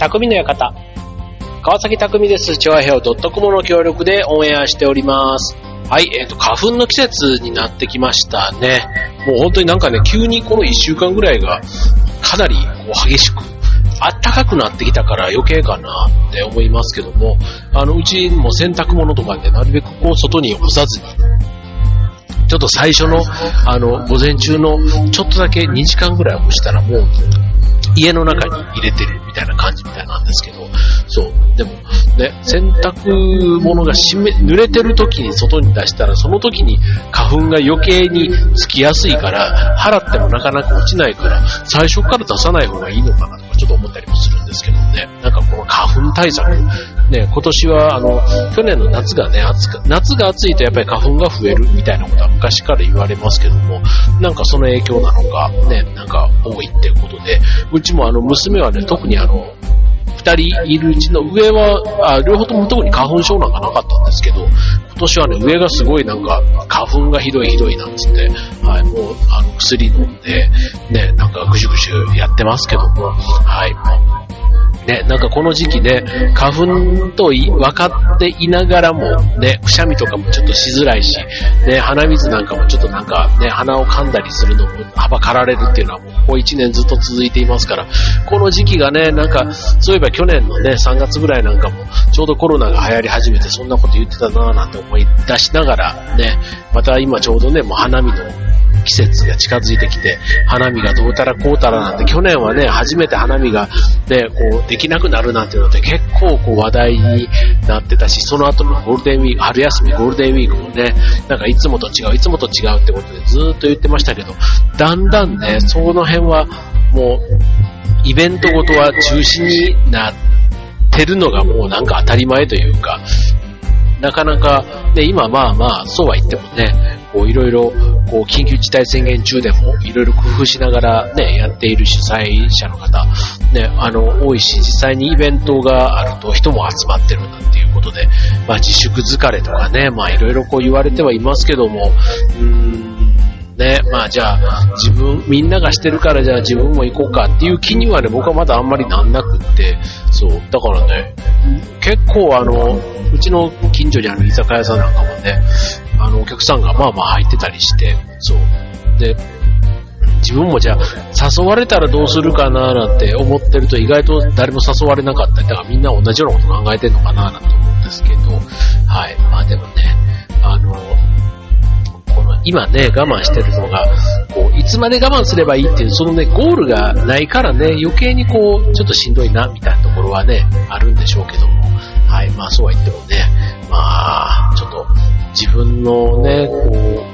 匠の館。川崎匠です。チョアヘオ .com の協力でオンエアしております。はい、えっ、ー、と、花粉の季節になってきましたね。もう本当になんかね、急にこの1週間ぐらいがかなりこう激しく暖かくなってきたから余計かなって思いますけども、あの、うちも洗濯物とかでなるべくこう外に干さずに、ちょっと最初の、あの、午前中のちょっとだけ2時間ぐらい干したらもう、家の中に入れてるみたいな感じみたいなんですけど、そう。でも、ね、洗濯物が湿濡れてる時に外に出したら、その時に花粉が余計につきやすいから、払ってもなかなか落ちないから、最初から出さない方がいいのかなとかちょっと思ったりもするんですけどね。なんかこの花粉対策、ね、今年はあの、去年の夏がね、暑く、夏が暑いとやっぱり花粉が増えるみたいなことは昔から言われますけども、なんかその影響なのか、ね、なんか多いっていうことで、うちもあの、娘はね、特にあの、二人いるうちの上は、あ両方とも特に花粉症なんかなかったんですけど、今年はね、上がすごいなんか、花粉がひどいひどいなんつって、はい、もう、あの、薬飲んで、ね、なんかぐしゅぐしゅやってますけども、はい、ね、なんかこの時期ね、花粉と分かっていながらも、ね、くしゃみとかもちょっとしづらいし、ね、鼻水なんかもちょっとなんかね、鼻を噛んだりするのもはばかられるっていうのはもうここ1年ずっと続いていますから、この時期がね、なんか、そういえば去年のね、3月ぐらいなんかも、ちょうどコロナが流行り始めてそんなこと言ってたなぁなんて思い出しながら、ね、また今ちょうどね、もう花見の季節が近づいてきて、花見がどうたらこうたらなんて、去年はね、初めて花見がね、こう、できなくなるなんていうのって結構こう話題になってたし、その後のゴールデンウィーク、春休みゴールデンウィークもね、なんかいつもと違う、いつもと違うってことでずーっと言ってましたけど、だんだんね、その辺はもう、イベントごとは中止になってるのがもうなんか当たり前というか、なかなか、ね、今まあまあ、そうは言ってもね、こういろいろ、こう緊急事態宣言中でもいろいろ工夫しながらね、やっている主催者の方、ね、あの、多いし、実際にイベントがあると人も集まってるんだっていうことで、まあ自粛疲れとかね、まあいろいろこう言われてはいますけども、うん、ね、まあじゃあ、自分、みんながしてるからじゃあ自分も行こうかっていう気にはね、僕はまだあんまりなんなくって、そう、だからね、結構あの、うちの近所にある居酒屋さんなんかもね、あの、お客さんがまあまあ入ってたりして、そう。で、自分もじゃあ、誘われたらどうするかななんて思ってると意外と誰も誘われなかったり、だからみんな同じようなこと考えてんのかななんて思うんですけど、はい。まあでもね、あの、この今ね、我慢してるのが、こう、いつまで我慢すればいいっていう、そのね、ゴールがないからね、余計にこう、ちょっとしんどいな、みたいなところはね、あるんでしょうけども、はい。まあそうは言ってもね、まあ、ちょっと、自分のね、こ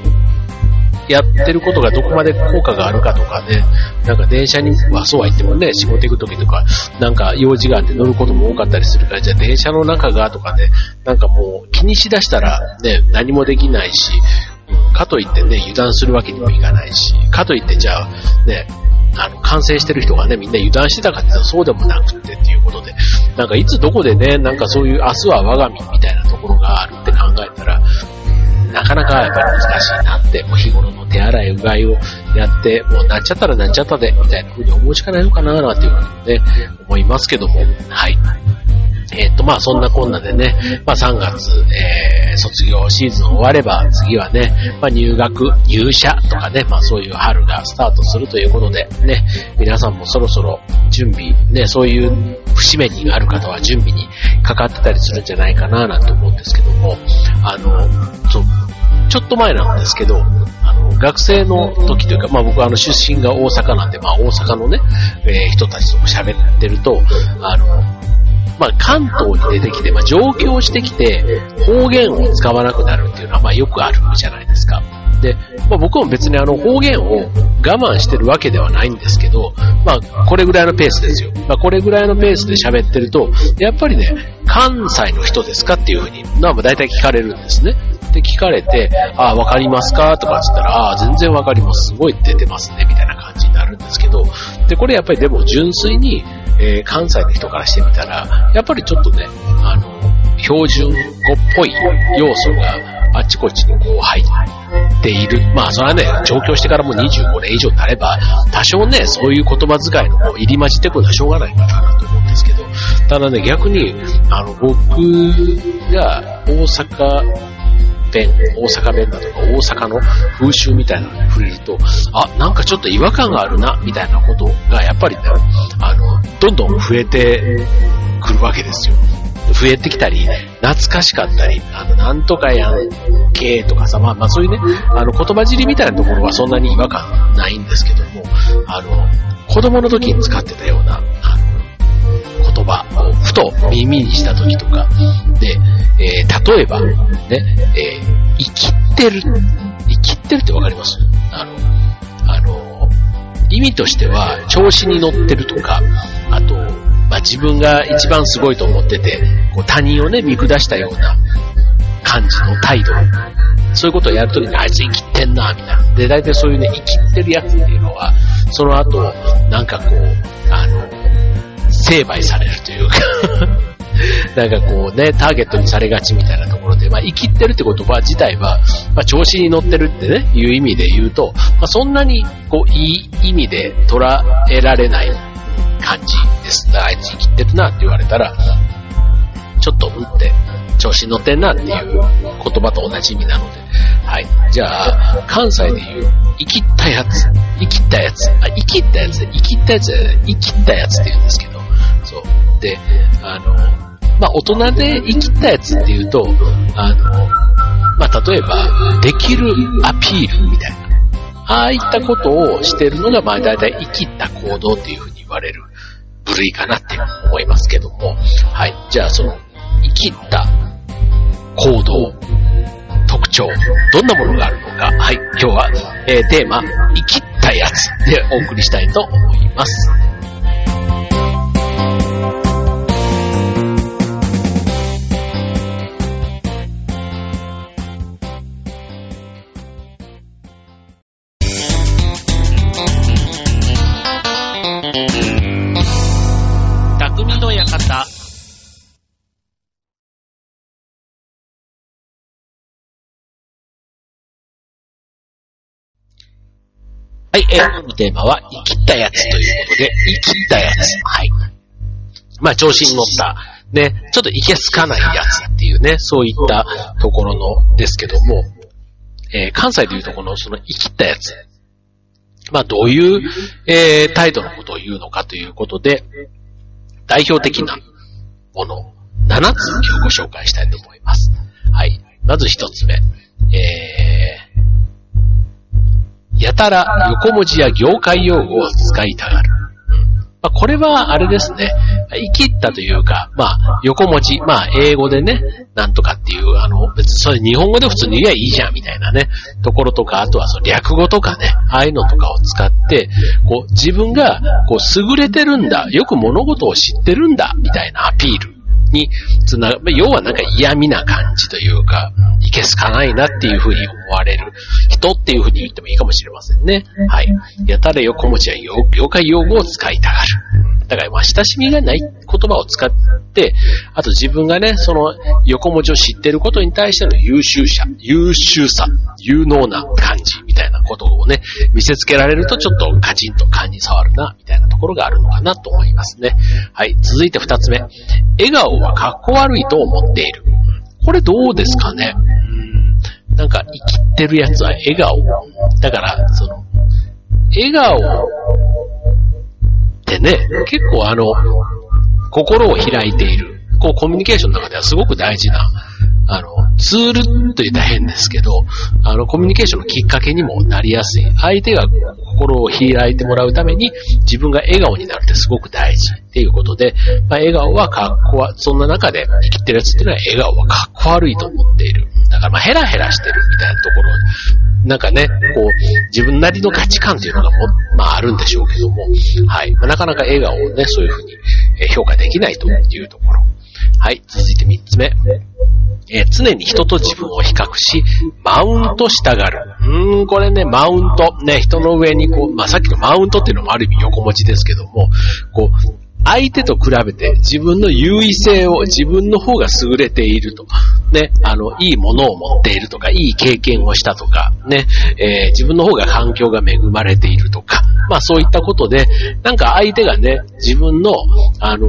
う、やってることがどこまで効果があるかとかね、なんか電車にはそうは言ってもね、仕事行く時とか、なんか用事があって乗ることも多かったりするから、じゃあ電車の中がとかね、なんかもう気にしだしたらね、何もできないし、かといってね、油断するわけにもいかないし、かといってじゃあね、あの、感染してる人がね、みんな油断してたかって言ったらそうでもなくてっていうことで、なんかいつどこでね、なんかそういう明日は我が身みたいなところがあるって考えたら、なかなかやっぱり難しいなって、もう日頃の手洗いうがいをやって、もうなっちゃったらなっちゃったで、みたいな風に思うしかないのかな、なんていうふうにね、思いますけども、はい。えっ、ー、と、まあそんなこんなでね、まあ3月、えー、卒業シーズン終われば、次はね、まあ入学、入社とかね、まあそういう春がスタートするということで、ね、皆さんもそろそろ準備、ね、そういう節目にある方は準備にかかってたりするんじゃないかな、なんて思うんですけども、あの、そう、ちょっと前なんですけど、あの、学生の時というか、まあ僕はあの出身が大阪なんで、まあ大阪のね、えー、人たちと喋ってると、あの、まあ、関東に出てきて、まあ、上京してきて、方言を使わなくなるっていうのは、まあ、よくあるじゃないですか。で、まあ、僕も別にあの方言を我慢してるわけではないんですけど、まあ、これぐらいのペースですよ。まあ、これぐらいのペースで喋ってると、やっぱりね、関西の人ですかっていうふうに、まあ、大体聞かれるんですね。で、聞かれて、あ、わかりますか？とかって言ったら、あ、全然わかります。すごい出てますね。みたいな感じになるんですけど、で、これやっぱりでも純粋に、えー、関西の人からしてみたら、やっぱりちょっとね、あの、標準語っぽい要素があちこちにこう入っている。まあそれはね、上京してからもう25年以上になれば、多少ね、そういう言葉遣いのこう入り混じってくるのはしょうがないかなと思うんですけど、ただね、逆に、あの、僕が大阪弁、大阪弁だとか大阪の風習みたいなのに触れると、あ、なんかちょっと違和感があるな、みたいなことが、やっぱりね、あの、どんどん増えてくるわけですよ。増えてきたり、懐かしかったり、あの、なんとかやんけとかさ、まあまあそういうね、あの、言葉尻みたいなところはそんなに違和感ないんですけども、あの、子供の時に使ってたような、あの、葉をふと耳にした時とか、で、えー、例えば、ね、えー、生きってる、生きってるってわかります？あの、あの、意味としては、調子に乗ってるとか、あと、まあ、自分が一番すごいと思ってて、こう他人をね、見下したような感じの態度。そういうことをやるときに、あいつ生きてんな、みたいな。で、大体そういうね、生きてるやつっていうのは、その後、なんかこう、成敗されるというか なんかこうね、ターゲットにされがちみたいなところで、まあ、生きってるって言葉自体は、まあ、調子に乗ってるってね、いう意味で言うと、まあ、そんなに、こう、いい意味で捉えられない感じです。あいつ生きてるなって言われたら、ちょっとうって、調子に乗ってんなっていう言葉と同じ意味なので。はい。じゃあ、関西で言う、生きったやつ、生きったやつ、あ、生きったやつ、生きったやつ、生きったやつって言うんですけど、そう。で、あの、まあ、大人で生きったやつっていうと、あの、まあ、例えば、できるアピールみたいな。ああいったことをしてるのが、まあ、だいたい生きった行動っていうふうに言われる部類かなって思いますけども。はい。じゃあ、その、生きった行動、特徴、どんなものがあるのか。はい。今日は、えー、テーマ、生きったやつでお送りしたいと思います。はい、えー、今日のテーマは、生きったやつということで、生きったやつ。はい。まあ、調子に乗った、ね、ちょっといけすかないやつっていうね、そういったところのですけども、えー、関西でいうとこの、その生きったやつ。まあ、どういう、えー、態度のことを言うのかということで、代表的なもの、7つ今日ご紹介したいと思います。はい。まず1つ目。え、やたら横文字や業界用語を使いたがる。まあ、これはあれですね。生きったというか、まあ、横文字、まあ、英語でね、なんとかっていう、あの、別にそれ日本語で普通に言えばいいじゃん、みたいなね、ところとか、あとはその略語とかね、ああいうのとかを使って、こう、自分が、こう、優れてるんだ、よく物事を知ってるんだ、みたいなアピールにつなが、要はなんか嫌味な感じというか、いけすかないなっていうふうに思われる人っていうふうに言ってもいいかもしれませんね。はい。やたら横文字や業界用語を使いたがる。だからまあ親しみがない言葉を使って、あと自分がね、その横文字を知ってることに対しての優秀者、優秀さ、有能な感じみたいなことをね、見せつけられるとちょっとカチンと勘に触るな、みたいなところがあるのかなと思いますね。はい。続いて二つ目。笑顔は格好悪いと思っている。これどうですかね？うんなんか生きてるやつは笑顔。だから、その、笑顔ね、結構あの、心を開いている。こうコミュニケーションの中ではすごく大事なあの、ツールと言ったら変ですけど、あの、コミュニケーションのきっかけにもなりやすい。相手が心を開いてもらうために、自分が笑顔になるってすごく大事っていうことで、まあ、笑顔はかっこは、そんな中で生きてるやつっていうのは笑顔はかっこ悪いと思っている。だからまあヘラヘラしてるみたいなところ、なんかね、こう、自分なりの価値観っていうのがも、まああるんでしょうけども、はい。まあ、なかなか笑顔をね、そういうふうに評価できないというところ。はい、続いて3つ目。えー、常に人と自分を比較し、マウントしたがる。うーん、これね、マウント。ね、人の上にこう、まあ、さっきのマウントっていうのもある意味横文字ですけども、こう、相手と比べて自分の優位性を自分の方が優れていると。ね、あの、いいものを持っているとか、いい経験をしたとか、ね、えー、自分の方が環境が恵まれているとか、まあそういったことで、なんか相手がね、自分の、あの、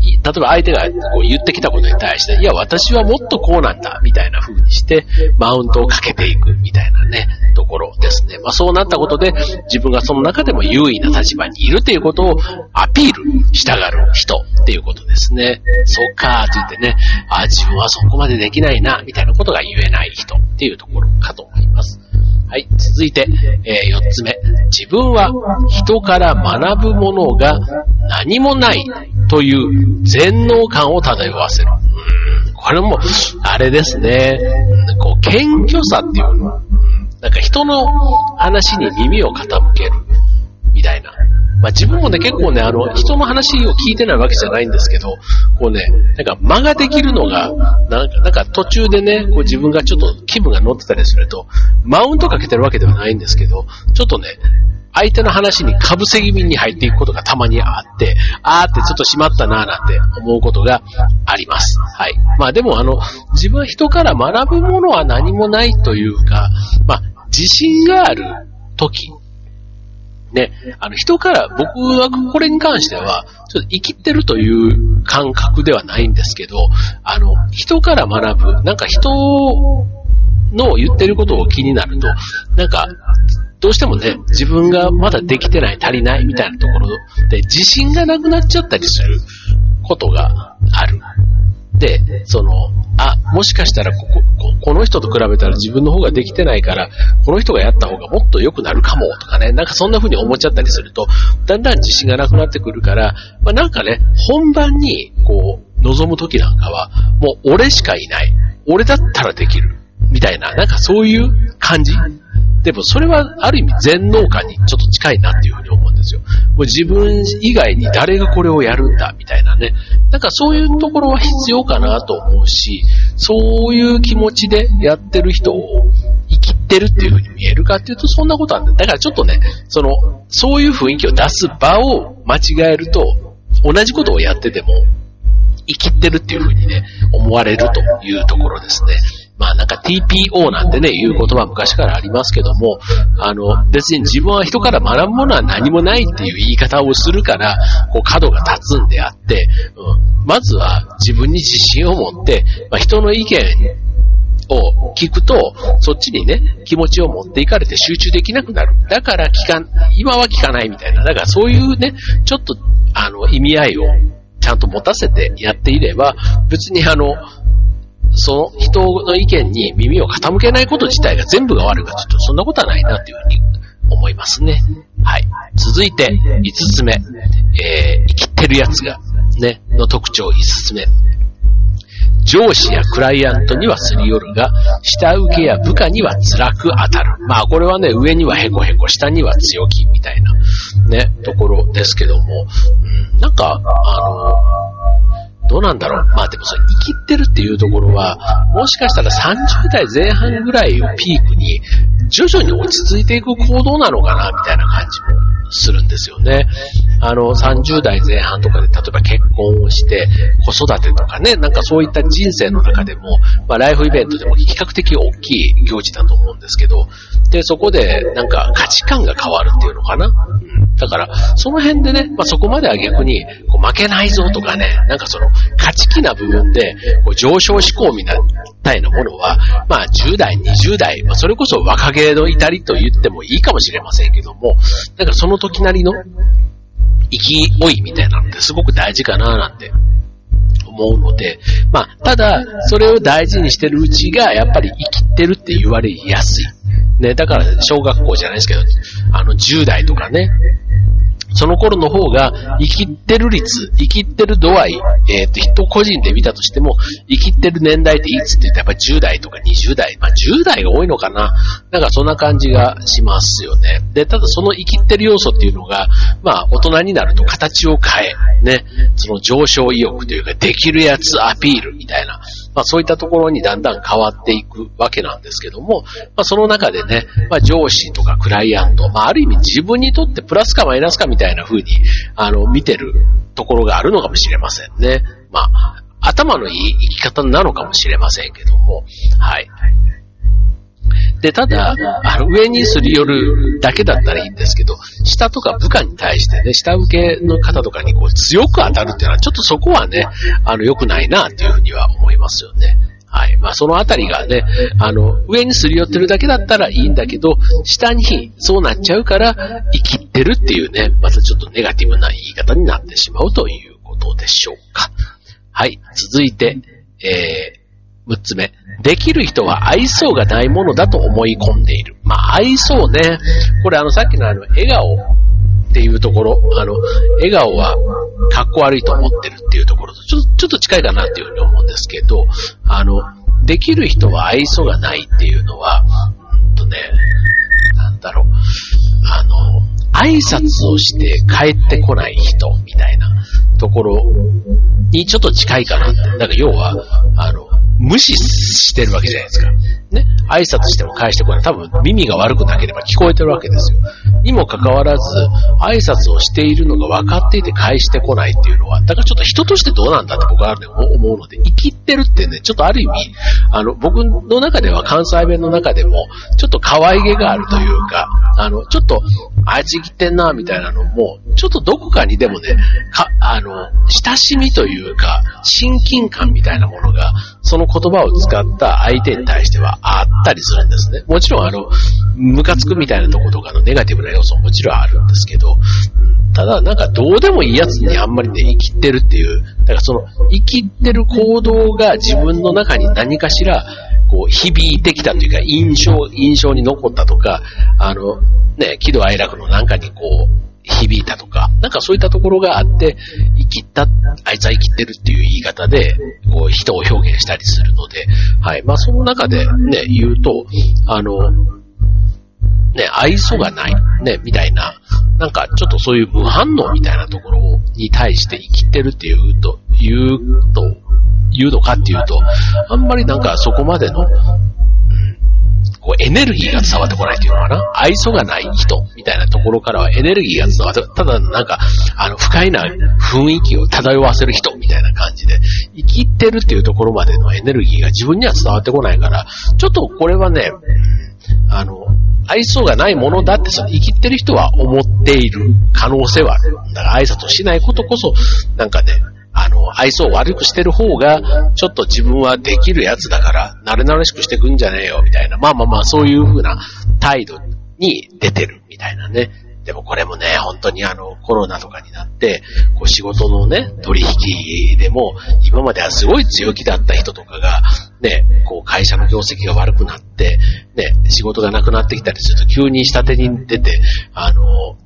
例えば相手がこう言ってきたことに対して、いや、私はもっとこうなんだ、みたいな風にして、マウントをかけていく、みたいなね、ところですね。まあそうなったことで、自分がその中でも優位な立場にいるということをアピールしたがる人っていうことですね。そっかーって言ってね、あ、自分はそこまでできないな、みたいなことが言えない人っていうところかと思います。はい。続いて、えー、4つ目。自分は人から学ぶものが何もないという全能感を漂わせる。うん、これも、あれですね。こう、謙虚さっていうの。なんか人の話に耳を傾ける。みたいな。まあ自分もね、結構ね、あの、人の話を聞いてないわけじゃないんですけど、こうね、なんか間ができるのが、なんか、なんか途中でね、こう自分がちょっと気分が乗ってたりすると、マウントかけてるわけではないんですけど、ちょっとね、相手の話に被せ気味に入っていくことがたまにあって、あーってちょっとしまったなーなんて思うことがあります。はい。まあでもあの、自分は人から学ぶものは何もないというか、まあ、自信がある時ね、あの人から、僕はこれに関しては、ちょっと生きてるという感覚ではないんですけど、あの、人から学ぶ、なんか人の言ってることを気になると、なんか、どうしてもね、自分がまだできてない、足りないみたいなところで自信がなくなっちゃったりすることがある。で、その、あ、もしかしたらここ、この人と比べたら自分の方ができてないから、この人がやった方がもっと良くなるかもとかね、なんかそんな風に思っちゃったりすると、だんだん自信がなくなってくるから、まあ、なんかね、本番に、こう、望む時なんかは、もう俺しかいない。俺だったらできる。みたいな、なんかそういう感じでもそれはある意味全能感にちょっと近いなっていうふうに思うんですよ。もう自分以外に誰がこれをやるんだみたいなね。なんかそういうところは必要かなと思うし、そういう気持ちでやってる人を生きてるっていうふうに見えるかっていうとそんなことはない。だからちょっとね、その、そういう雰囲気を出す場を間違えると、同じことをやってても、生きてるっていうふうにね、思われるというところですね。まあなんか TPO なんてね、いう言葉昔からありますけども、あの、別に自分は人から学ぶものは何もないっていう言い方をするから、こう角が立つんであって、うん、まずは自分に自信を持って、まあ、人の意見を聞くと、そっちにね、気持ちを持っていかれて集中できなくなる。だから聞かん、今は聞かないみたいな。だからそういうね、ちょっと、あの、意味合いをちゃんと持たせてやっていれば、別にあの、その人の意見に耳を傾けないこと自体が全部が悪いかというと、そんなことはないなっていうふうに思いますね。はい。続いて、5つ目。えー、生きてるやつが、ね、の特徴5つ目。上司やクライアントにはすり寄るが、下請けや部下には辛く当たる。まあこれはね、上にはヘコヘコ、下には強気みたいな、ね、ところですけども、うん、なんか、あの、なんだろう。まあでもそれ生きってるっていうところは、もしかしたら30代前半ぐらいをピークに、徐々に落ち着いていく行動なのかな、みたいな感じもするんですよね。あの、30代前半とかで、例えば結婚をして、子育てとかね、なんかそういった人生の中でも、まあライフイベントでも比較的大きい行事だと思うんですけど、で、そこでなんか価値観が変わるっていうのかな？うん、だから、その辺でね、まあそこまでは逆に、こう負けないぞとかね、なんかその、価値気な部分で、こう上昇志向みたいなものは、まあ10代、20代、まあそれこそ若気の至りと言ってもいいかもしれませんけども、なんかその時なりの勢いみたいなのってすごく大事かななんて思うので、まあ、ただ、それを大事にしてるうちが、やっぱり生きてるって言われやすい。ね、だから、小学校じゃないですけど、あの、10代とかね、その頃の方が生きてる率、生きてる度合い、えっ、ー、と、人個人で見たとしても、生きてる年代っていつって言ったらやっぱ10代とか20代、まあ10代が多いのかな。なんかそんな感じがしますよね。で、ただその生きてる要素っていうのが、まあ大人になると形を変え、ね、その上昇意欲というか、できるやつアピールみたいな、まあそういったところにだんだん変わっていくわけなんですけども、まあその中でね、まあ上司とかクライアント、まあある意味自分にとってプラスかマイナスかみたいな風に、あの、見てるところがあるのかもしれませんね。まあ、頭のいい生き方なのかもしれませんけども、はい。で、ただ、あの、上にすり寄るだけだったらいいんですけど、下とか部下に対してね、下請けの方とかにこう強く当たるっていうのは、ちょっとそこはね、あの、良くないなっていうふうには思いますよね。はい。まあ、そのあたりがね、あの、上にすり寄ってるだけだったらいいんだけど、下にそうなっちゃうから、生きってるっていうね、またちょっとネガティブな言い方になってしまうということでしょうか。はい。続いて、えー、6つ目。できる人は愛想がないものだと思い込んでいる。まあ、愛想ね。これあの、さっきのあの、笑顔っていうところ、あの、笑顔は格好悪いと思ってるっていうところと、ちょっと、ちょっと近いかなっていうふうに思うんですけど、あの、できる人は愛想がないっていうのは、うんとね、なんだろう、あの、挨拶をして帰ってこない人みたいなところにちょっと近いかなって。だから要は、あの、無視してるわけじゃないですか。ね。挨拶しても返してこない。多分耳が悪くなければ聞こえてるわけですよ。にもかかわらず、挨拶をしているのが分かっていて返してこないっていうのは、だからちょっと人としてどうなんだって僕は、ね、思うので、生きってるってね、ちょっとある意味、あの、僕の中では関西弁の中でも、ちょっと可愛げがあるというか、あの、ちょっと、あいつ生きてんな、みたいなのも、ちょっとどこかにでもね、か、あの、親しみというか、親近感みたいなものが、その言葉を使った相手に対してはあったりするんですね。もちろんあの、ムカつくみたいなとことかのネガティブな要素もちろんあるんですけど、ただなんかどうでもいいやつにあんまりね、生きてるっていう、だからその生きてる行動が自分の中に何かしら、こう、響いてきたというか、印象、印象に残ったとか、あの、ね、喜怒哀楽のなんかにこう、響いたとか、なんかそういったところがあって、生きた、あいつは生きてるっていう言い方で、こう、人を表現したりするので、はい。まあ、その中でね、言うと、あの、ね、愛想がない、ね、みたいな、なんかちょっとそういう無反応みたいなところに対して生きてるっていうと、言うと、言うのかっていうと、あんまりなんかそこまでの、こうエネルギーが伝わってこないっていうのかな。愛想がない人みたいなところからはエネルギーが伝わって、ただなんか、あの、不快な雰囲気を漂わせる人みたいな感じで、生きてるっていうところまでのエネルギーが自分には伝わってこないから、ちょっとこれはね、あの、愛想がないものだってその生きてる人は思っている可能性はある。だから挨拶をしないことこそ、なんかね、あの、愛想を悪くしてる方が、ちょっと自分はできるやつだから、慣れ慣れしくしてくんじゃねえよ、みたいな。まあまあまあ、そういう風な態度に出てる、みたいなね。でもこれもね、本当にあの、コロナとかになって、こう仕事のね、取引でも、今まではすごい強気だった人とかが、ね、こう会社の業績が悪くなって、ね、仕事がなくなってきたりすると急に下手に出て、あの、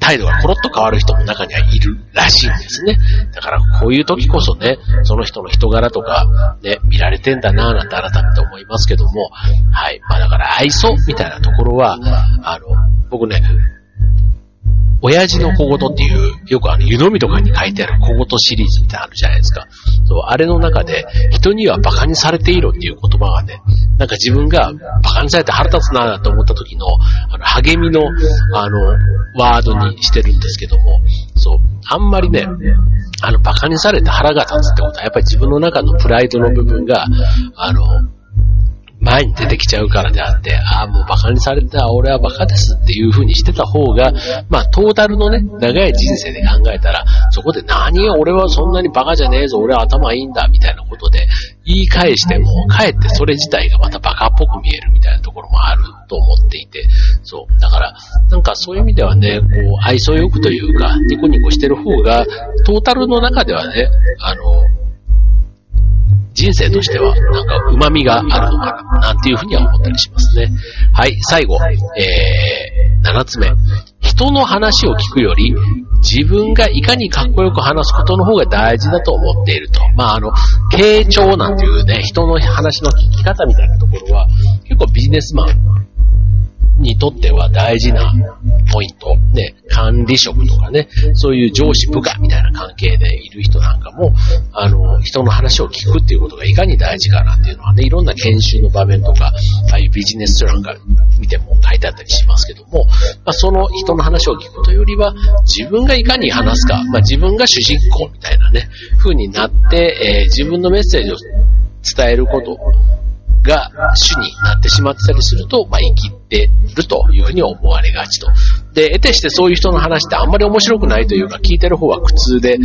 態度がコロッと変わる人も中にはいるらしいんですね。だからこういう時こそね、その人の人柄とか、ね、見られてんだなぁなんて改めて思いますけども、はい。まあだから愛想みたいなところは、あの、僕ね、親父の小言っていう、よくあの、湯飲みとかに書いてある小言シリーズってあるじゃないですか。そう、あれの中で、人には馬鹿にされていろっていう言葉がね、なんか自分が馬鹿にされて腹立つなと思った時の、あの、励みの、あの、ワードにしてるんですけども、そう、あんまりね、あの、馬鹿にされて腹が立つってことは、やっぱり自分の中のプライドの部分が、あの、前に出てきちゃうからであって、ああ、もう馬鹿にされた、俺は馬鹿ですっていう風にしてた方が、まあ、トータルのね、長い人生で考えたら、そこで何俺はそんなに馬鹿じゃねえぞ、俺は頭いいんだ、みたいなことで言い返しても、かえってそれ自体がまた馬鹿っぽく見えるみたいなところもあると思っていて、そう。だから、なんかそういう意味ではね、こう、愛想よくというか、ニコニコしてる方が、トータルの中ではね、あの、人生としてはなんか旨味があるのかな、なんていうふうには思ったりしますね。はい、最後、えー、7つ目。人の話を聞くより、自分がいかにかっこよく話すことの方が大事だと思っていると。まあ、あの、傾聴なんていうね、人の話の聞き方みたいなところは、結構ビジネスマンにとっては大事なポイント。ね、管理職とかね、そういう上司部下みたいな関係でいる人なんかも、あの、人の話を聞くっていうことがいかに大事かなっていうのはね、いろんな研修の場面とか、ああいうビジネス書なんか見ても書いてあったりしますけども、まあ、その人の話を聞くというよりは、自分がいかに話すか、まあ、自分が主人公みたいなね、風になって、えー、自分のメッセージを伝えることが主になってしまってたりすると、まあ、生きてるというふうに思われがちと。で、得てしてそういう人の話ってあんまり面白くないというか、聞いてる方は苦痛で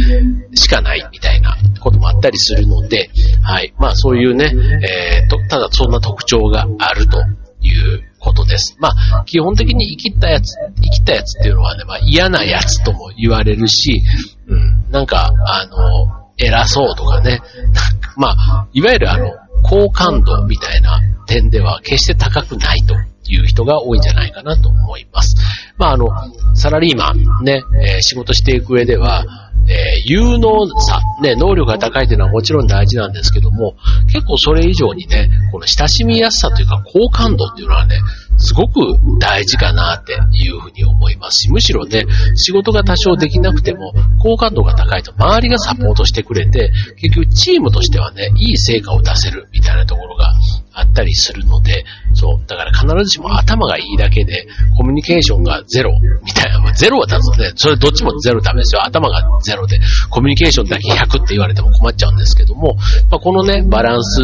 しかないみたいなこともあったりするので、はい。まあそういうね、えー、と、ただそんな特徴があるということです。まあ、基本的に生きったやつ、生きたやつっていうのはね、まあ嫌なやつとも言われるし、うん、なんか、あの、偉そうとかね、まあ、いわゆるあの、好感度みたいな点では決して高くないと。いう人が多いんじゃないかなと思います。まあ、あの、サラリーマンね、えー、仕事していく上では、えー、有能さ、ね、能力が高いというのはもちろん大事なんですけども、結構それ以上にね、この親しみやすさというか好感度っていうのはね、すごく大事かなっていうふうに思いますし、むしろね、仕事が多少できなくても、好感度が高いと周りがサポートしてくれて、結局チームとしてはね、いい成果を出せるみたいなところがあったりするので、そう、だから必ずしも頭がいいだけで、コミュニケーションがゼロみたいな、ゼロは多分ね、それどっちもゼロダメですよ。頭がゼロで、コミュニケーションだけ100って言われても困っちゃうんですけども、まあ、このね、バランス、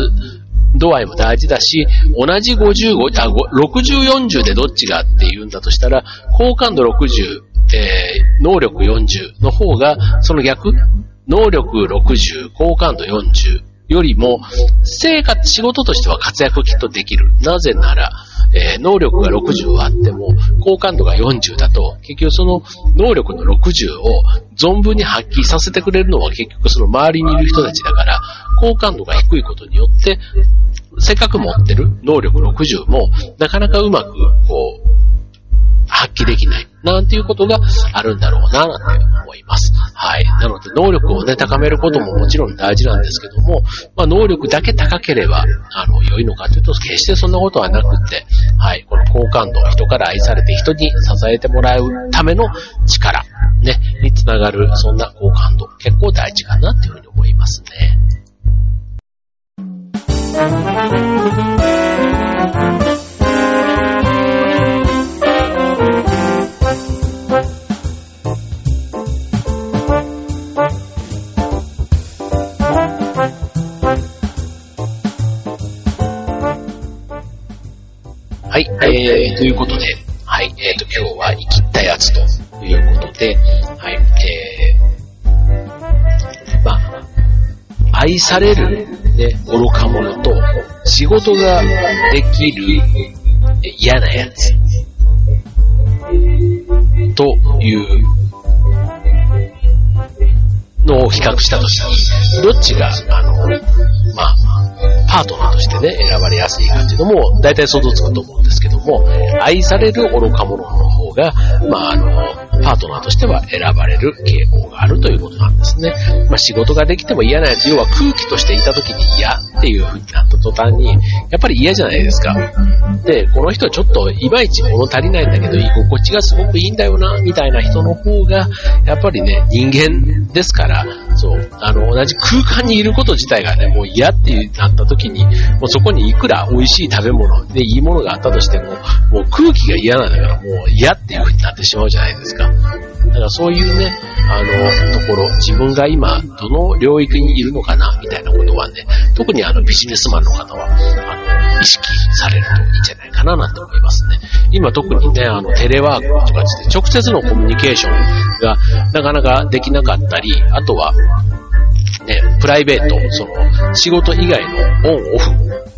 度合いも大事だし、同じ55、あ、60、40でどっちがって言うんだとしたら、好感度60、えー、能力40の方が、その逆、能力60、好感度40よりも、生活、仕事としては活躍きっとできる。なぜなら、えー、能力が60あっても、好感度が40だと、結局その能力の60を存分に発揮させてくれるのは結局その周りにいる人たちだから、好感度が低いことによって、せっかく持ってる能力60も、なかなかうまく、こう、発揮できない。なんていうことがあるんだろうな、なんて思います。はい。なので、能力をね、高めることももちろん大事なんですけども、まあ、能力だけ高ければ、あの、良いのかというと、決してそんなことはなくて、はい。この好感度、人から愛されて人に支えてもらうための力、ね、につながる、そんな好感度、結構大事かなっていうふうに思いますね。はい、えー、ということで、はい、えーと、今日は生きったやつということで、はい、えー、まあ、愛される、ね、愚か者と、仕事ができる嫌なやつ、というのを比較したときに、どっちが、あの、まあ、パートナーとしてね、選ばれやすいかっていうのも、大体想像つくと思うんですけども、愛される愚か者の方が、まあ、あの、パートナーとしては選ばれる傾向があるということなんですね。まあ、仕事ができても嫌なやつ、要は空気としていた時に嫌っていう風になった途端に、やっぱり嫌じゃないですか。で、この人はちょっといまいち物足りないんだけど、居心地がすごくいいんだよな、みたいな人の方が、やっぱりね、人間ですから、そう、あの、同じ空間にいること自体がね、もう嫌ってなった時に、もうそこにいくら美味しい食べ物でいいものがあったとしても、もう空気が嫌なんだから、もう嫌っていう風になってしまうじゃないですか。だからそういうね、あの、ところ、自分が今、どの領域にいるのかな、みたいなことはね、特にあのビジネスマンの方は、あの、意識されるといいんじゃないかな、なんて思いますね。今特にね、あの、テレワークとかですね、直接のコミュニケーションがなかなかできなかったり、あとは、ね、プライベート、その、仕事以外のオンオフ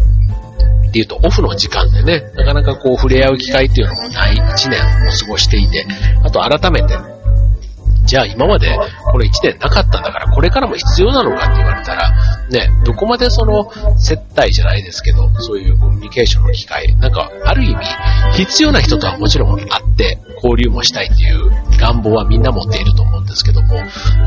っていうと、オフの時間でね、なかなかこう触れ合う機会っていうのもない1年を過ごしていて、あと改めて、じゃあ今までこれ1年なかったんだからこれからも必要なのかって言われたら、ね、どこまでその接待じゃないですけど、そういうコミュニケーションの機会、なんかある意味必要な人とはもちろんあって交流もしたいという願望はみんな持っていると思うんですけども、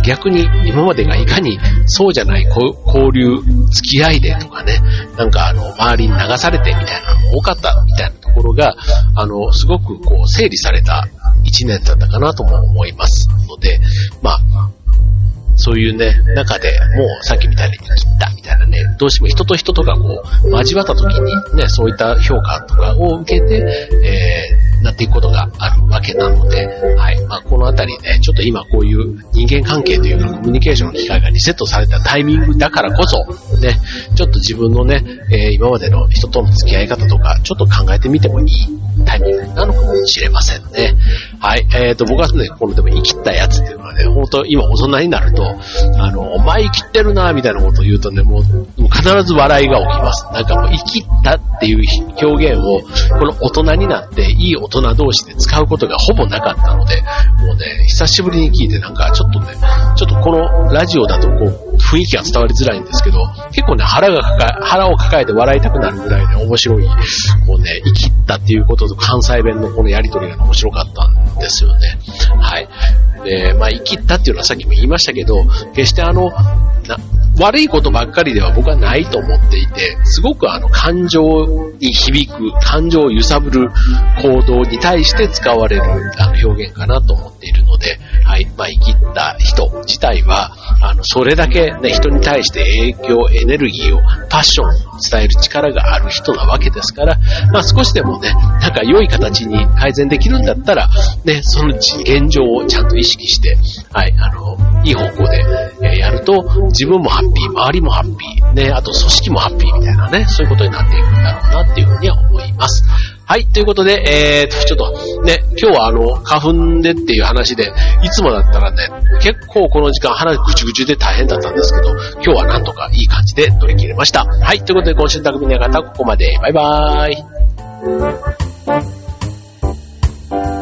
逆に今までがいかにそうじゃない交流、付き合いでとかね、なんかあの周りに流されてみたいなのも多かったみたいなところが、あの、すごくこう整理された1年だったかなとも思いますので、まあ、そういうね、中でもうさっきみたいに切ったみたいなね、どうしても人と人とかこう、交わった時にね、そういった評価とかを受けて、えーなっていくことがあるわけなので、はい。まあ、このあたりね、ちょっと今こういう人間関係というかコミュニケーションの機会がリセットされたタイミングだからこそ、ね、ちょっと自分のね、えー、今までの人との付き合い方とか、ちょっと考えてみてもいいタイミングなのかもしれませんね。はい。えっ、ー、と、僕はね、このでも生きったやつっていうのはね、本当今大人になると、あの、お前生きってるなみたいなことを言うとね、もう、もう必ず笑いが起きます。なんかもう生きったっていう表現を、この大人になって、いい大人同士で使うことがほぼなかったので、もうね、久しぶりに聞いてなんかちょっとね、ちょっとこのラジオだとこう、雰囲気が伝わりづらいんですけど、結構ね、腹が抱え、腹を抱えて笑いたくなるぐらいね、面白い、こうね、生きったっていうことと関西弁のこのやりとりが面白かったんですよね。はい。で、まあ、生きったっていうのはさっきも言いましたけど、決してあの、な、悪いことばっかりでは僕はないと思っていて、すごくあの感情に響く、感情を揺さぶる行動に対して使われるあの表現かなと思っているので、はい、まあ生きった人自体は、あの、それだけね、人に対して影響、エネルギーを、パッションを伝える力がある人なわけですから、まあ少しでもね、なんか良い形に改善できるんだったら、ね、その現状をちゃんと意識して、はい、あの、いい方向で、えやると、自分もハッピー、周りもハッピー、ね、あと組織もハッピーみたいなね、そういうことになっていくんだろうなっていうふうには思います。はい、ということで、えーと、ちょっとね、今日はあの、花粉でっていう話で、いつもだったらね、結構この時間鼻ぐちゅぐちゅで大変だったんですけど、今日はなんとかいい感じで乗り切れました。はい、ということで今週の匠の方、ここまで。バイバーイ。